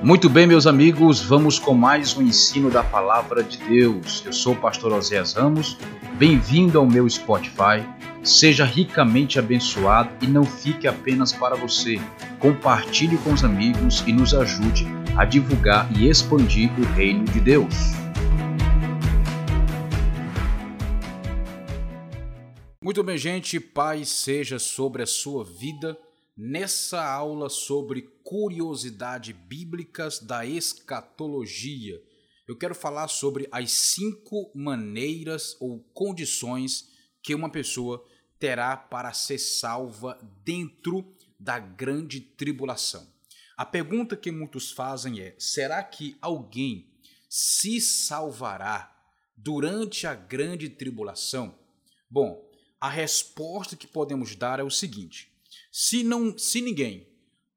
Muito bem, meus amigos, vamos com mais um ensino da palavra de Deus. Eu sou o pastor Oséias Ramos. Bem-vindo ao meu Spotify. Seja ricamente abençoado e não fique apenas para você. Compartilhe com os amigos e nos ajude a divulgar e expandir o reino de Deus. Muito bem, gente, paz seja sobre a sua vida nessa aula sobre curiosidades bíblicas da escatologia. Eu quero falar sobre as cinco maneiras ou condições que uma pessoa terá para ser salva dentro da grande tribulação. A pergunta que muitos fazem é: será que alguém se salvará durante a grande tribulação? Bom, a resposta que podemos dar é o seguinte: se, não, se ninguém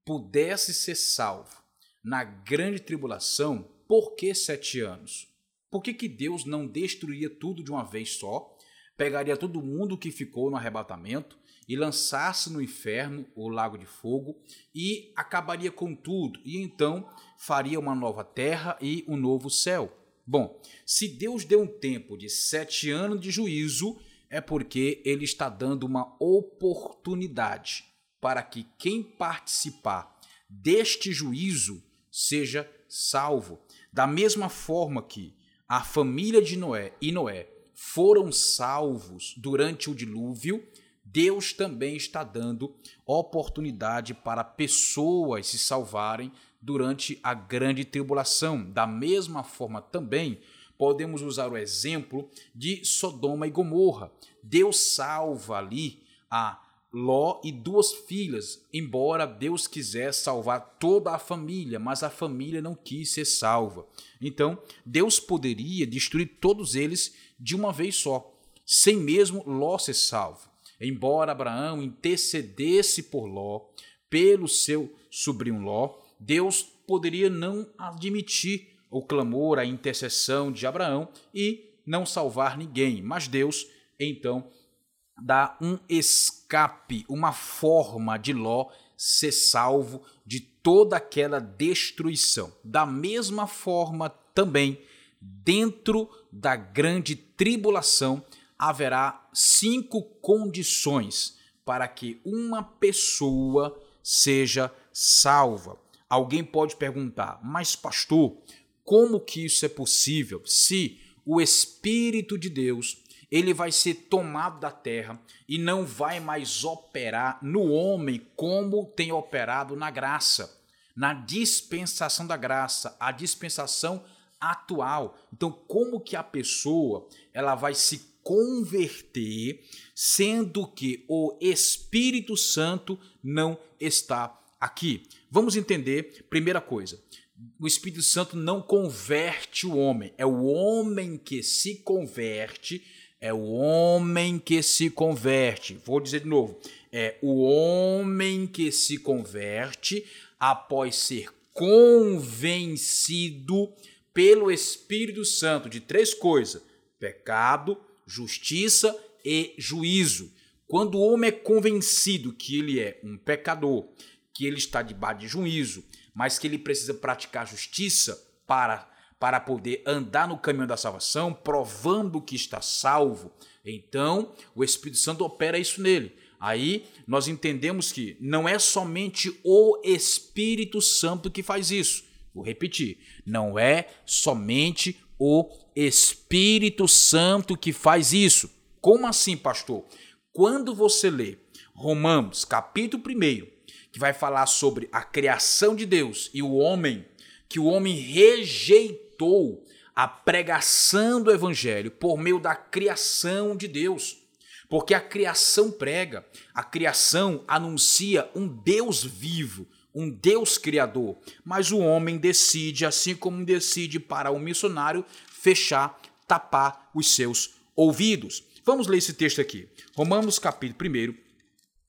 pudesse ser salvo na grande tribulação, por que sete anos? Por que, que Deus não destruía tudo de uma vez só, pegaria todo mundo que ficou no arrebatamento e lançasse no inferno, o lago de fogo, e acabaria com tudo, e então faria uma nova terra e um novo céu? Bom, se Deus deu um tempo de sete anos de juízo, é porque ele está dando uma oportunidade para que quem participar deste juízo seja salvo. Da mesma forma que a família de Noé e Noé foram salvos durante o dilúvio, Deus também está dando oportunidade para pessoas se salvarem durante a grande tribulação. Da mesma forma também, podemos usar o exemplo de Sodoma e Gomorra. Deus salva ali a Ló e duas filhas, embora Deus quisesse salvar toda a família, mas a família não quis ser salva. Então, Deus poderia destruir todos eles de uma vez só, sem mesmo Ló ser salvo. Embora Abraão intercedesse por Ló, pelo seu sobrinho Ló, Deus poderia não admitir o clamor, a intercessão de Abraão e não salvar ninguém, mas Deus então dá um escape, uma forma de Ló ser salvo de toda aquela destruição. Da mesma forma, também, dentro da grande tribulação, haverá cinco condições para que uma pessoa seja salva. Alguém pode perguntar, mas pastor, como que isso é possível se o Espírito de Deus ele vai ser tomado da terra e não vai mais operar no homem como tem operado na graça, na dispensação da graça, a dispensação atual. Então, como que a pessoa ela vai se converter, sendo que o Espírito Santo não está aqui? Vamos entender, primeira coisa, o Espírito Santo não converte o homem, é o homem que se converte é o homem que se converte. Vou dizer de novo. É o homem que se converte após ser convencido pelo Espírito Santo de três coisas: pecado, justiça e juízo. Quando o homem é convencido que ele é um pecador, que ele está debaixo de juízo, mas que ele precisa praticar justiça para para poder andar no caminho da salvação, provando que está salvo, então o Espírito Santo opera isso nele. Aí nós entendemos que não é somente o Espírito Santo que faz isso. Vou repetir: não é somente o Espírito Santo que faz isso. Como assim, pastor? Quando você lê Romanos, capítulo 1, que vai falar sobre a criação de Deus e o homem, que o homem rejeitou facilitou a pregação do evangelho por meio da criação de Deus. Porque a criação prega, a criação anuncia um Deus vivo, um Deus criador. Mas o homem decide, assim como decide para um missionário, fechar, tapar os seus ouvidos. Vamos ler esse texto aqui. Romanos capítulo 1.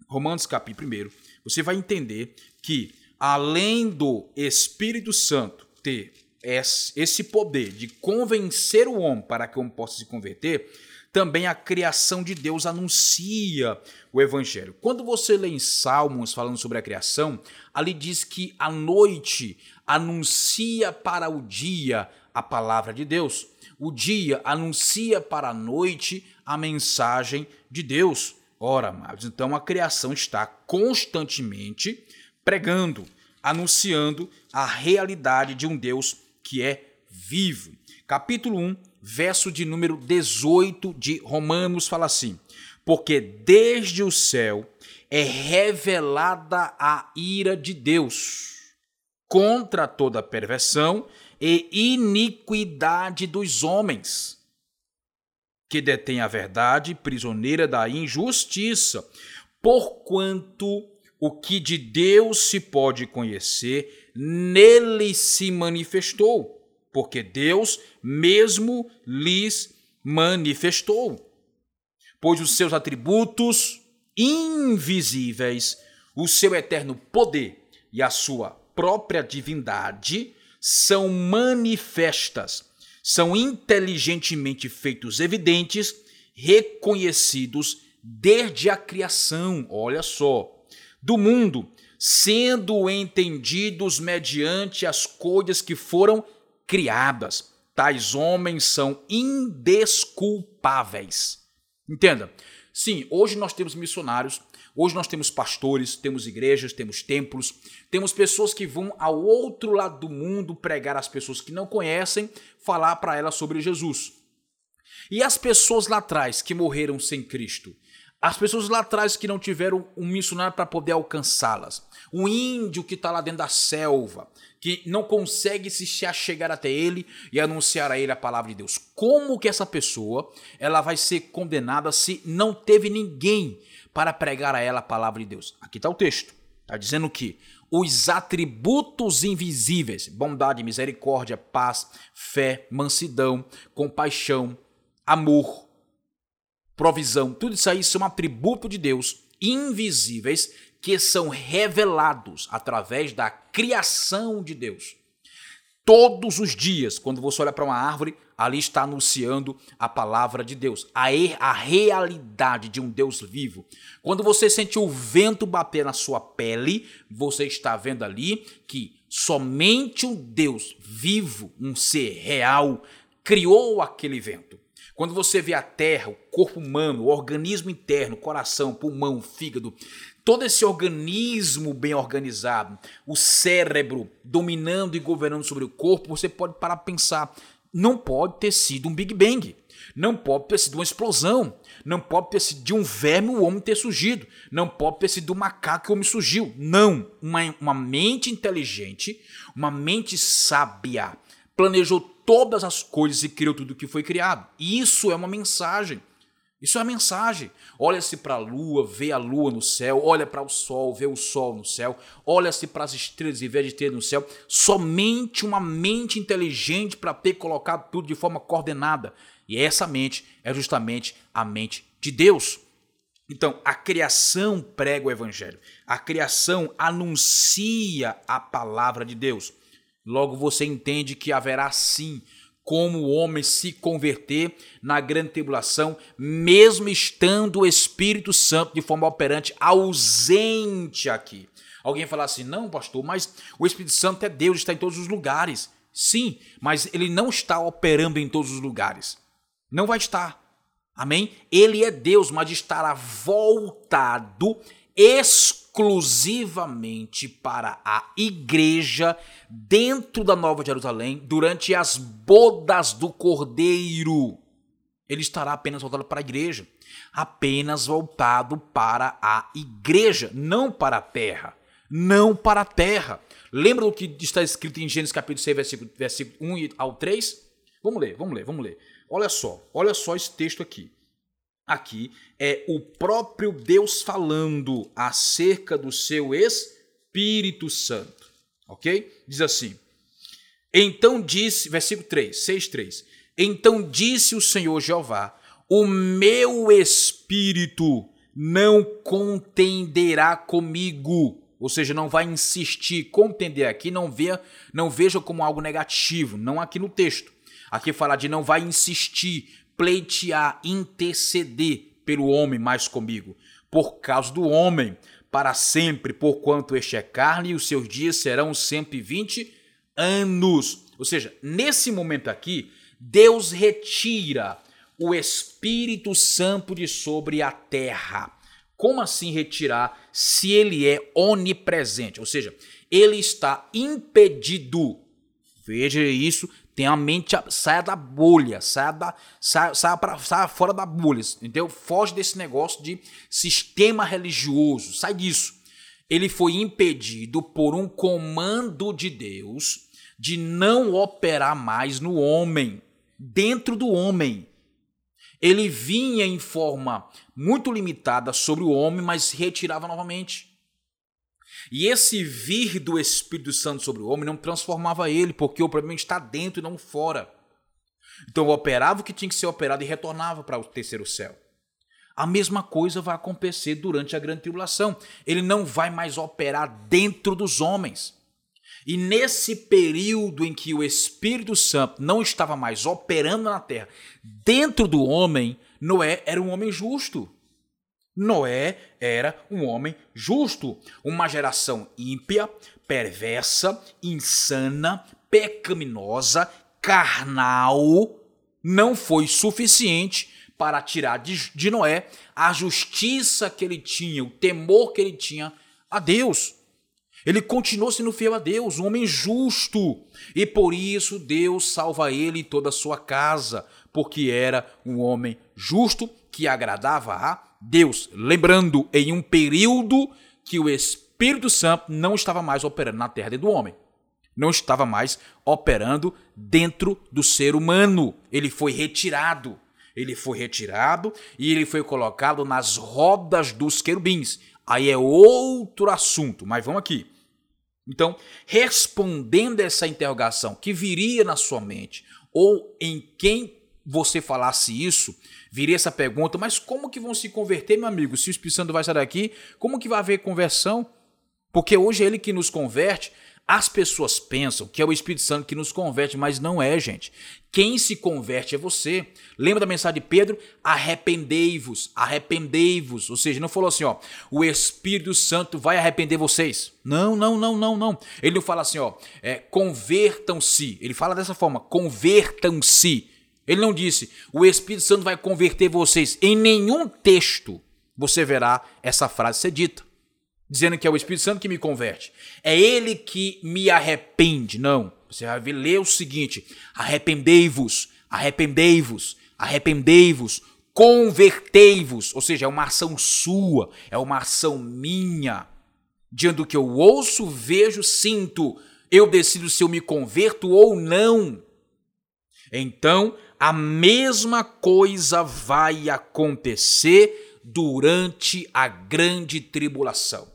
Romanos capítulo 1. Você vai entender que além do Espírito Santo ter esse poder de convencer o homem para que o homem possa se converter, também a criação de Deus anuncia o evangelho. Quando você lê em Salmos falando sobre a criação, ali diz que a noite anuncia para o dia a palavra de Deus. O dia anuncia para a noite a mensagem de Deus. Ora, amados, então a criação está constantemente pregando, anunciando a realidade de um Deus que é vivo. Capítulo 1, verso de número 18 de Romanos fala assim: Porque desde o céu é revelada a ira de Deus contra toda perversão e iniquidade dos homens, que detém a verdade, prisioneira da injustiça, porquanto o que de Deus se pode conhecer, nele se manifestou, porque Deus mesmo lhes manifestou. Pois os seus atributos invisíveis, o seu eterno poder e a sua própria divindade são manifestas, são inteligentemente feitos evidentes, reconhecidos desde a criação, olha só, do mundo, sendo entendidos mediante as coisas que foram criadas. Tais homens são indesculpáveis. Entenda? Sim, hoje nós temos missionários Hoje nós temos pastores, temos igrejas, temos templos, temos pessoas que vão ao outro lado do mundo pregar às pessoas que não conhecem, falar para elas sobre Jesus. E as pessoas lá atrás que morreram sem Cristo? As pessoas lá atrás que não tiveram um missionário para poder alcançá-las. O índio que está lá dentro da selva, que não consegue se achegar até ele e anunciar a ele a palavra de Deus. Como que essa pessoa ela vai ser condenada se não teve ninguém para pregar a ela a palavra de Deus. Aqui está o texto. Está dizendo que os atributos invisíveis, bondade, misericórdia, paz, fé, mansidão, compaixão, amor, provisão, tudo isso aí são atributos de Deus invisíveis que são revelados através da criação de Deus. Todos os dias, quando você olha para uma árvore, ali está anunciando a palavra de Deus, a, a realidade de um Deus vivo. Quando você sente o vento bater na sua pele, você está vendo ali que somente um Deus vivo, um ser real, criou aquele vento. Quando você vê a terra, o corpo humano, o organismo interno, coração, pulmão, fígado, todo esse organismo bem organizado, o cérebro dominando e governando sobre o corpo, você pode parar para pensar não pode ter sido um Big Bang. Não pode ter sido uma explosão. Não pode ter sido de um verme o homem ter surgido. Não pode ter sido do macaco que o homem surgiu. Não. Uma, uma mente inteligente, uma mente sábia, planejou todas as coisas e criou tudo que foi criado. Isso é uma mensagem. Isso é a mensagem. Olha-se para a lua, vê a lua no céu, olha para o sol, vê o sol no céu, olha-se para as estrelas e vê as estrelas no céu. Somente uma mente inteligente para ter colocado tudo de forma coordenada. E essa mente é justamente a mente de Deus. Então, a criação prega o evangelho. A criação anuncia a palavra de Deus. Logo você entende que haverá sim como o homem se converter na grande tribulação, mesmo estando o Espírito Santo de forma operante ausente aqui. Alguém falar assim: não, pastor, mas o Espírito Santo é Deus, está em todos os lugares. Sim, mas ele não está operando em todos os lugares. Não vai estar. Amém? Ele é Deus, mas estará voltado exclusivamente para a igreja dentro da Nova Jerusalém durante as bodas do Cordeiro. Ele estará apenas voltado para a igreja, apenas voltado para a igreja, não para a terra, não para a terra. Lembra do que está escrito em Gênesis capítulo 6, versículo, versículo 1 ao 3? Vamos ler, vamos ler, vamos ler. Olha só, olha só esse texto aqui aqui é o próprio Deus falando acerca do seu Espírito Santo. Ok? Diz assim: Então disse, versículo 3, 6, 3. Então disse o Senhor Jeová: O meu espírito não contenderá comigo. Ou seja, não vai insistir, contender aqui, não, vê, não veja como algo negativo, não aqui no texto. Aqui fala de não vai insistir, pleitear, interceder pelo homem mais comigo, por causa do homem, para sempre, porquanto este é carne e os seus dias serão 120 anos. Ou seja, nesse momento aqui, Deus retira o Espírito Santo de sobre a terra. Como assim retirar se ele é onipresente? Ou seja, ele está impedido. Veja isso, tem a mente, saia da bolha, saia, da, saia, saia, pra, saia fora da bolha, entendeu? Foge desse negócio de sistema religioso, sai disso. Ele foi impedido por um comando de Deus de não operar mais no homem, dentro do homem. Ele vinha em forma muito limitada sobre o homem, mas retirava novamente. E esse vir do Espírito Santo sobre o homem não transformava ele, porque o problema está dentro e não fora. Então operava o que tinha que ser operado e retornava para o terceiro céu. A mesma coisa vai acontecer durante a grande tribulação. Ele não vai mais operar dentro dos homens. E nesse período em que o Espírito Santo não estava mais operando na terra, dentro do homem, Noé era um homem justo. Noé era um homem justo, uma geração ímpia, perversa, insana, pecaminosa, carnal, não foi suficiente para tirar de, Noé a justiça que ele tinha, o temor que ele tinha a Deus. Ele continuou sendo fiel a Deus, um homem justo, e por isso Deus salva ele e toda a sua casa, porque era um homem justo que agradava a Deus, lembrando em um período que o Espírito Santo não estava mais operando na terra do homem. Não estava mais operando dentro do ser humano. Ele foi retirado. Ele foi retirado e ele foi colocado nas rodas dos querubins. Aí é outro assunto, mas vamos aqui. Então, respondendo essa interrogação que viria na sua mente, ou em quem você falasse isso, viria essa pergunta, mas como que vão se converter, meu amigo? Se o Espírito Santo vai sair daqui, como que vai haver conversão? Porque hoje é ele que nos converte. As pessoas pensam que é o Espírito Santo que nos converte, mas não é, gente. Quem se converte é você. Lembra da mensagem de Pedro? Arrependei-vos, arrependei-vos. Ou seja, não falou assim, ó, o Espírito Santo vai arrepender vocês. Não, não, não, não, não. Ele não fala assim, ó, é, convertam-se. Ele fala dessa forma, convertam-se. Ele não disse, o Espírito Santo vai converter vocês. Em nenhum texto você verá essa frase ser dita, dizendo que é o Espírito Santo que me converte. É ele que me arrepende. Não. Você vai ler o seguinte: arrependei-vos, arrependei-vos, arrependei-vos, convertei-vos. Ou seja, é uma ação sua, é uma ação minha. Diante do que eu ouço, vejo, sinto, eu decido se eu me converto ou não. Então, a mesma coisa vai acontecer durante a grande tribulação.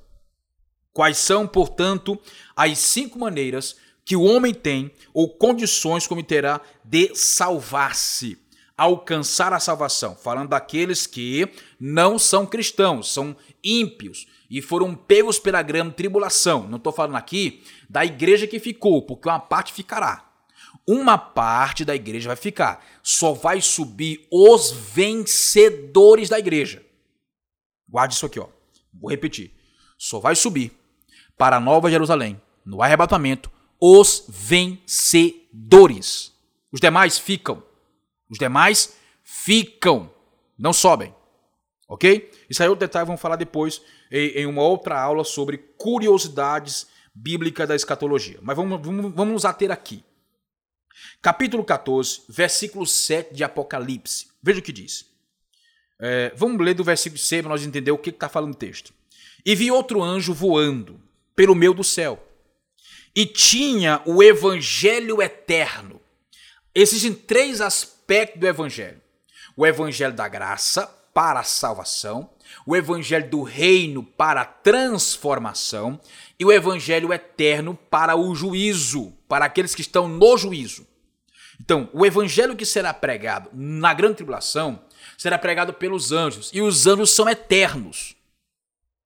Quais são, portanto, as cinco maneiras que o homem tem, ou condições como terá, de salvar-se, alcançar a salvação? Falando daqueles que não são cristãos, são ímpios e foram pegos pela grande tribulação. Não estou falando aqui da igreja que ficou, porque uma parte ficará uma parte da igreja vai ficar. Só vai subir os vencedores da igreja. Guarde isso aqui, ó. Vou repetir. Só vai subir para a Nova Jerusalém, no arrebatamento, os vencedores. Os demais ficam. Os demais ficam. Não sobem. Ok? Isso aí é outro detalhe, vamos falar depois em uma outra aula sobre curiosidades bíblicas da escatologia. Mas vamos, vamos, vamos nos ater aqui. Capítulo 14, versículo 7 de Apocalipse. Veja o que diz. É, vamos ler do versículo 6 para nós entender o que está falando o texto. E vi outro anjo voando pelo meio do céu, e tinha o evangelho eterno. Existem três aspectos do evangelho: o evangelho da graça para a salvação, o evangelho do reino para a transformação e o evangelho eterno para o juízo, para aqueles que estão no juízo. Então, o evangelho que será pregado na grande tribulação será pregado pelos anjos, e os anjos são eternos.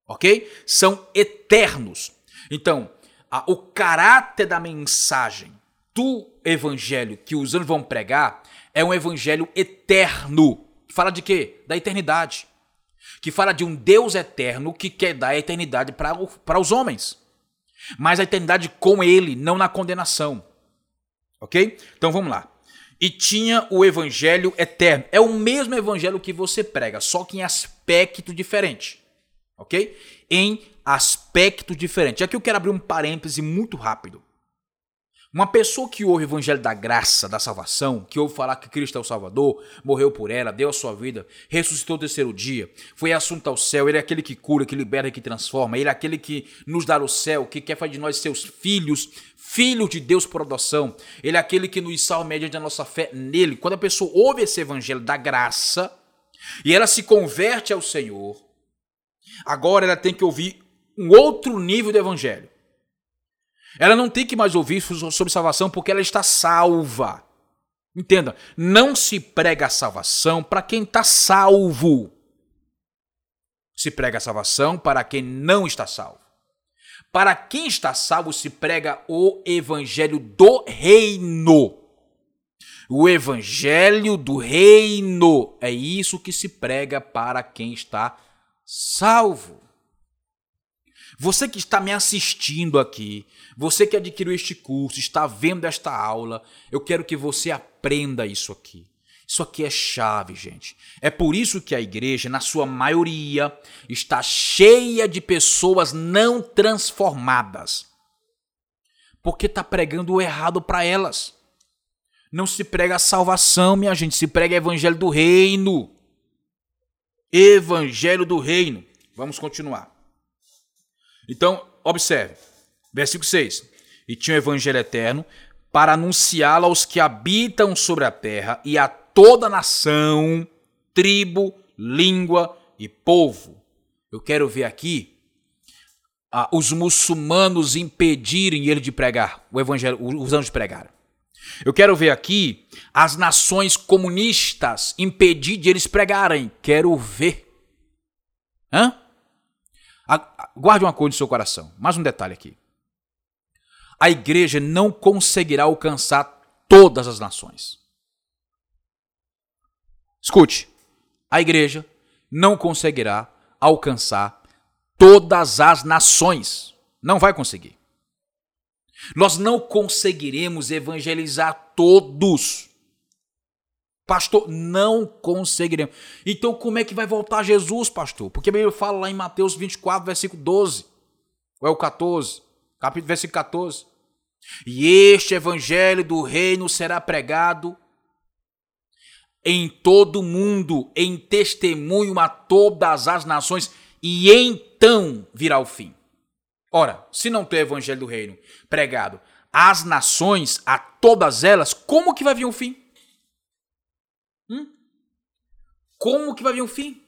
OK? São eternos. Então, a, o caráter da mensagem do evangelho que os anjos vão pregar é um evangelho eterno. Fala de quê? Da eternidade. Que fala de um Deus eterno que quer dar a eternidade para os homens. Mas a eternidade com ele, não na condenação. Ok? Então vamos lá. E tinha o evangelho eterno. É o mesmo evangelho que você prega, só que em aspecto diferente. Ok? Em aspecto diferente. Aqui eu quero abrir um parêntese muito rápido. Uma pessoa que ouve o evangelho da graça, da salvação, que ouve falar que Cristo é o Salvador, morreu por ela, deu a sua vida, ressuscitou no terceiro dia, foi assunto ao céu, ele é aquele que cura, que libera que transforma, ele é aquele que nos dá o céu, que quer fazer de nós seus filhos, filhos de Deus por adoção, ele é aquele que nos salva mediante a nossa fé nele. Quando a pessoa ouve esse evangelho da graça e ela se converte ao Senhor, agora ela tem que ouvir um outro nível do evangelho. Ela não tem que mais ouvir sobre salvação porque ela está salva. Entenda, não se prega a salvação para quem está salvo. Se prega a salvação para quem não está salvo. Para quem está salvo, se prega o evangelho do reino. O evangelho do reino é isso que se prega para quem está salvo. Você que está me assistindo aqui, você que adquiriu este curso, está vendo esta aula, eu quero que você aprenda isso aqui. Isso aqui é chave, gente. É por isso que a igreja, na sua maioria, está cheia de pessoas não transformadas. Porque está pregando o errado para elas. Não se prega a salvação, minha gente, se prega o evangelho do reino. Evangelho do reino. Vamos continuar. Então, observe. Versículo 6. E tinha o evangelho eterno para anunciá-lo aos que habitam sobre a terra e a toda nação, tribo, língua e povo. Eu quero ver aqui ah, os muçulmanos impedirem ele de pregar, o evangelho, os anjos pregaram. Eu quero ver aqui as nações comunistas impedir de eles pregarem. Quero ver. Hã? Guarde uma coisa no seu coração. Mais um detalhe aqui. A igreja não conseguirá alcançar todas as nações. Escute, a igreja não conseguirá alcançar todas as nações. Não vai conseguir. Nós não conseguiremos evangelizar todos. Pastor, não conseguiremos. Então, como é que vai voltar Jesus, pastor? Porque ele fala lá em Mateus 24, versículo 12. Ou é o 14? Capítulo, versículo 14. E este evangelho do reino será pregado em todo o mundo, em testemunho a todas as nações, e então virá o fim. Ora, se não tem evangelho do reino pregado às nações, a todas elas, como que vai vir o fim? Hum? Como que vai vir um fim?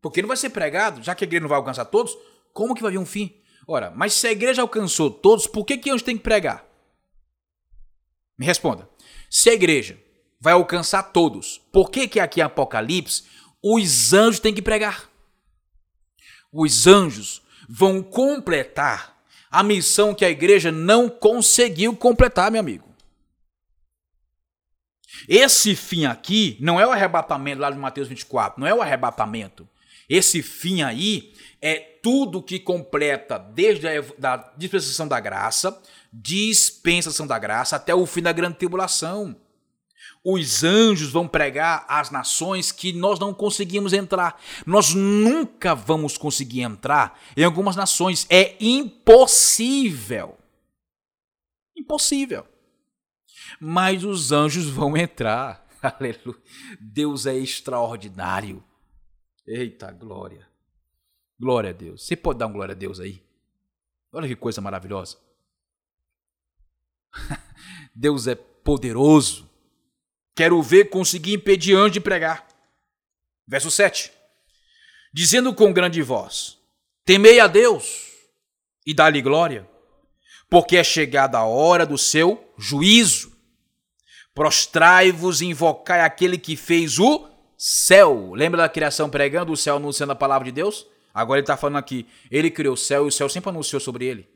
Porque não vai ser pregado, já que a igreja não vai alcançar todos, como que vai vir um fim? Ora, mas se a igreja alcançou todos, por que que anjos tem que pregar? Me responda. Se a igreja vai alcançar todos, por que que aqui em Apocalipse os anjos têm que pregar? Os anjos vão completar a missão que a igreja não conseguiu completar, meu amigo. Esse fim aqui não é o arrebatamento lá de Mateus 24, não é o arrebatamento. Esse fim aí é tudo que completa desde a da dispensação da graça, dispensação da graça até o fim da grande tribulação. Os anjos vão pregar às nações que nós não conseguimos entrar. Nós nunca vamos conseguir entrar em algumas nações. É impossível. Impossível mas os anjos vão entrar. Aleluia. Deus é extraordinário. Eita glória. Glória a Deus. Você pode dar um glória a Deus aí? Olha que coisa maravilhosa. Deus é poderoso. Quero ver conseguir impedir anjo de pregar. Verso 7. Dizendo com grande voz: Temei a Deus e dá-lhe glória, porque é chegada a hora do seu juízo. Prostrai-vos e invocai aquele que fez o céu. Lembra da criação pregando o céu anunciando a palavra de Deus? Agora ele está falando aqui. Ele criou o céu e o céu sempre anunciou sobre ele.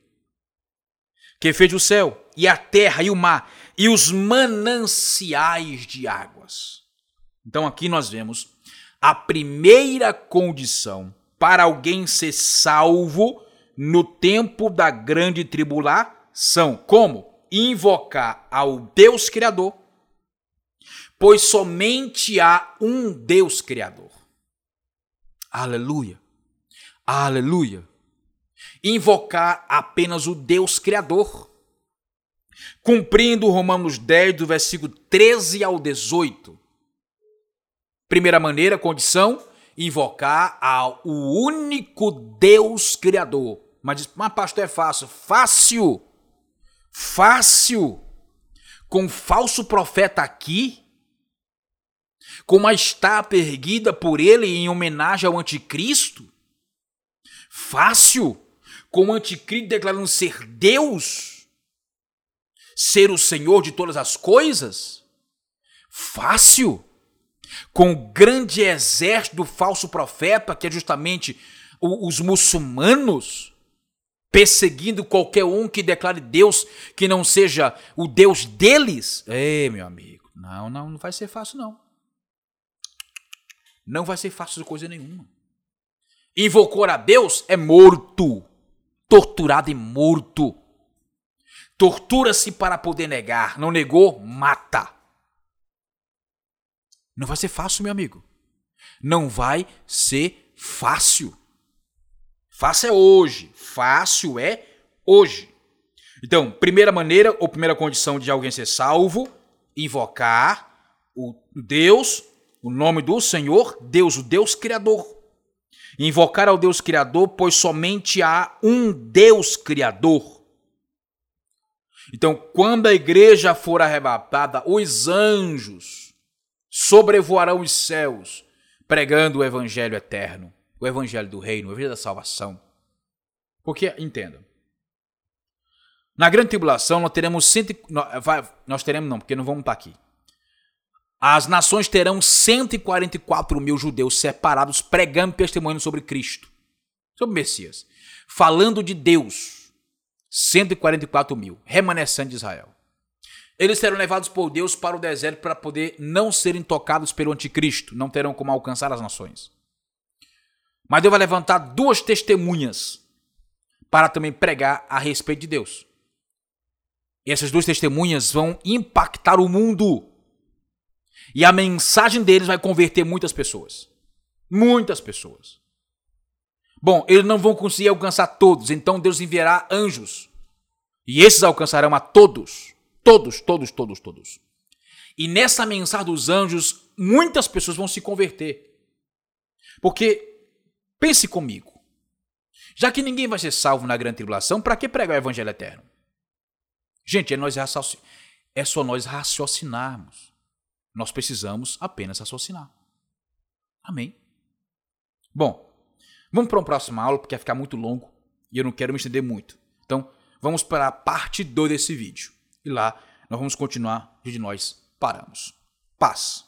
Que fez o céu e a terra e o mar e os mananciais de águas. Então aqui nós vemos a primeira condição para alguém ser salvo no tempo da grande tribulação. Como? Invocar ao Deus Criador, pois somente há um Deus Criador. Aleluia. Aleluia. Invocar apenas o Deus Criador. Cumprindo Romanos 10, do versículo 13 ao 18. Primeira maneira, condição, invocar ao único Deus Criador. Mas, mas pastor, é fácil. Fácil. Fácil. Com falso profeta aqui, com uma estátua erguida por ele em homenagem ao anticristo? Fácil, com o anticristo declarando ser Deus, ser o Senhor de todas as coisas? Fácil, com o grande exército do falso profeta, que é justamente os muçulmanos, perseguindo qualquer um que declare Deus que não seja o Deus deles? Ei, meu amigo, não, não, não vai ser fácil não. Não vai ser fácil coisa nenhuma. Invocou a Deus é morto. Torturado e morto. Tortura-se para poder negar. Não negou, mata. Não vai ser fácil, meu amigo. Não vai ser fácil. Fácil é hoje. Fácil é hoje. Então, primeira maneira ou primeira condição de alguém ser salvo, invocar o Deus o nome do Senhor, Deus, o Deus Criador. Invocar ao Deus Criador, pois somente há um Deus Criador. Então, quando a igreja for arrebatada, os anjos sobrevoarão os céus, pregando o evangelho eterno, o evangelho do reino, o evangelho da salvação. Porque, entenda, na grande tribulação nós teremos cento, nós teremos não, porque não vamos estar aqui. As nações terão 144 mil judeus separados pregando testemunho sobre Cristo, sobre o Messias, falando de Deus. 144 mil, remanescentes de Israel. Eles serão levados por Deus para o deserto para poder não serem tocados pelo anticristo, não terão como alcançar as nações. Mas Deus vai levantar duas testemunhas para também pregar a respeito de Deus. E essas duas testemunhas vão impactar o mundo e a mensagem deles vai converter muitas pessoas. Muitas pessoas. Bom, eles não vão conseguir alcançar todos, então Deus enviará anjos. E esses alcançarão a todos. Todos, todos, todos, todos. E nessa mensagem dos anjos, muitas pessoas vão se converter. Porque, pense comigo, já que ninguém vai ser salvo na grande tribulação, para que pregar o evangelho eterno? Gente, é, nós é só nós raciocinarmos. Nós precisamos apenas raciocinar. Amém? Bom, vamos para uma próxima aula, porque vai ficar muito longo e eu não quero me estender muito. Então, vamos para a parte 2 desse vídeo. E lá nós vamos continuar onde nós paramos. Paz.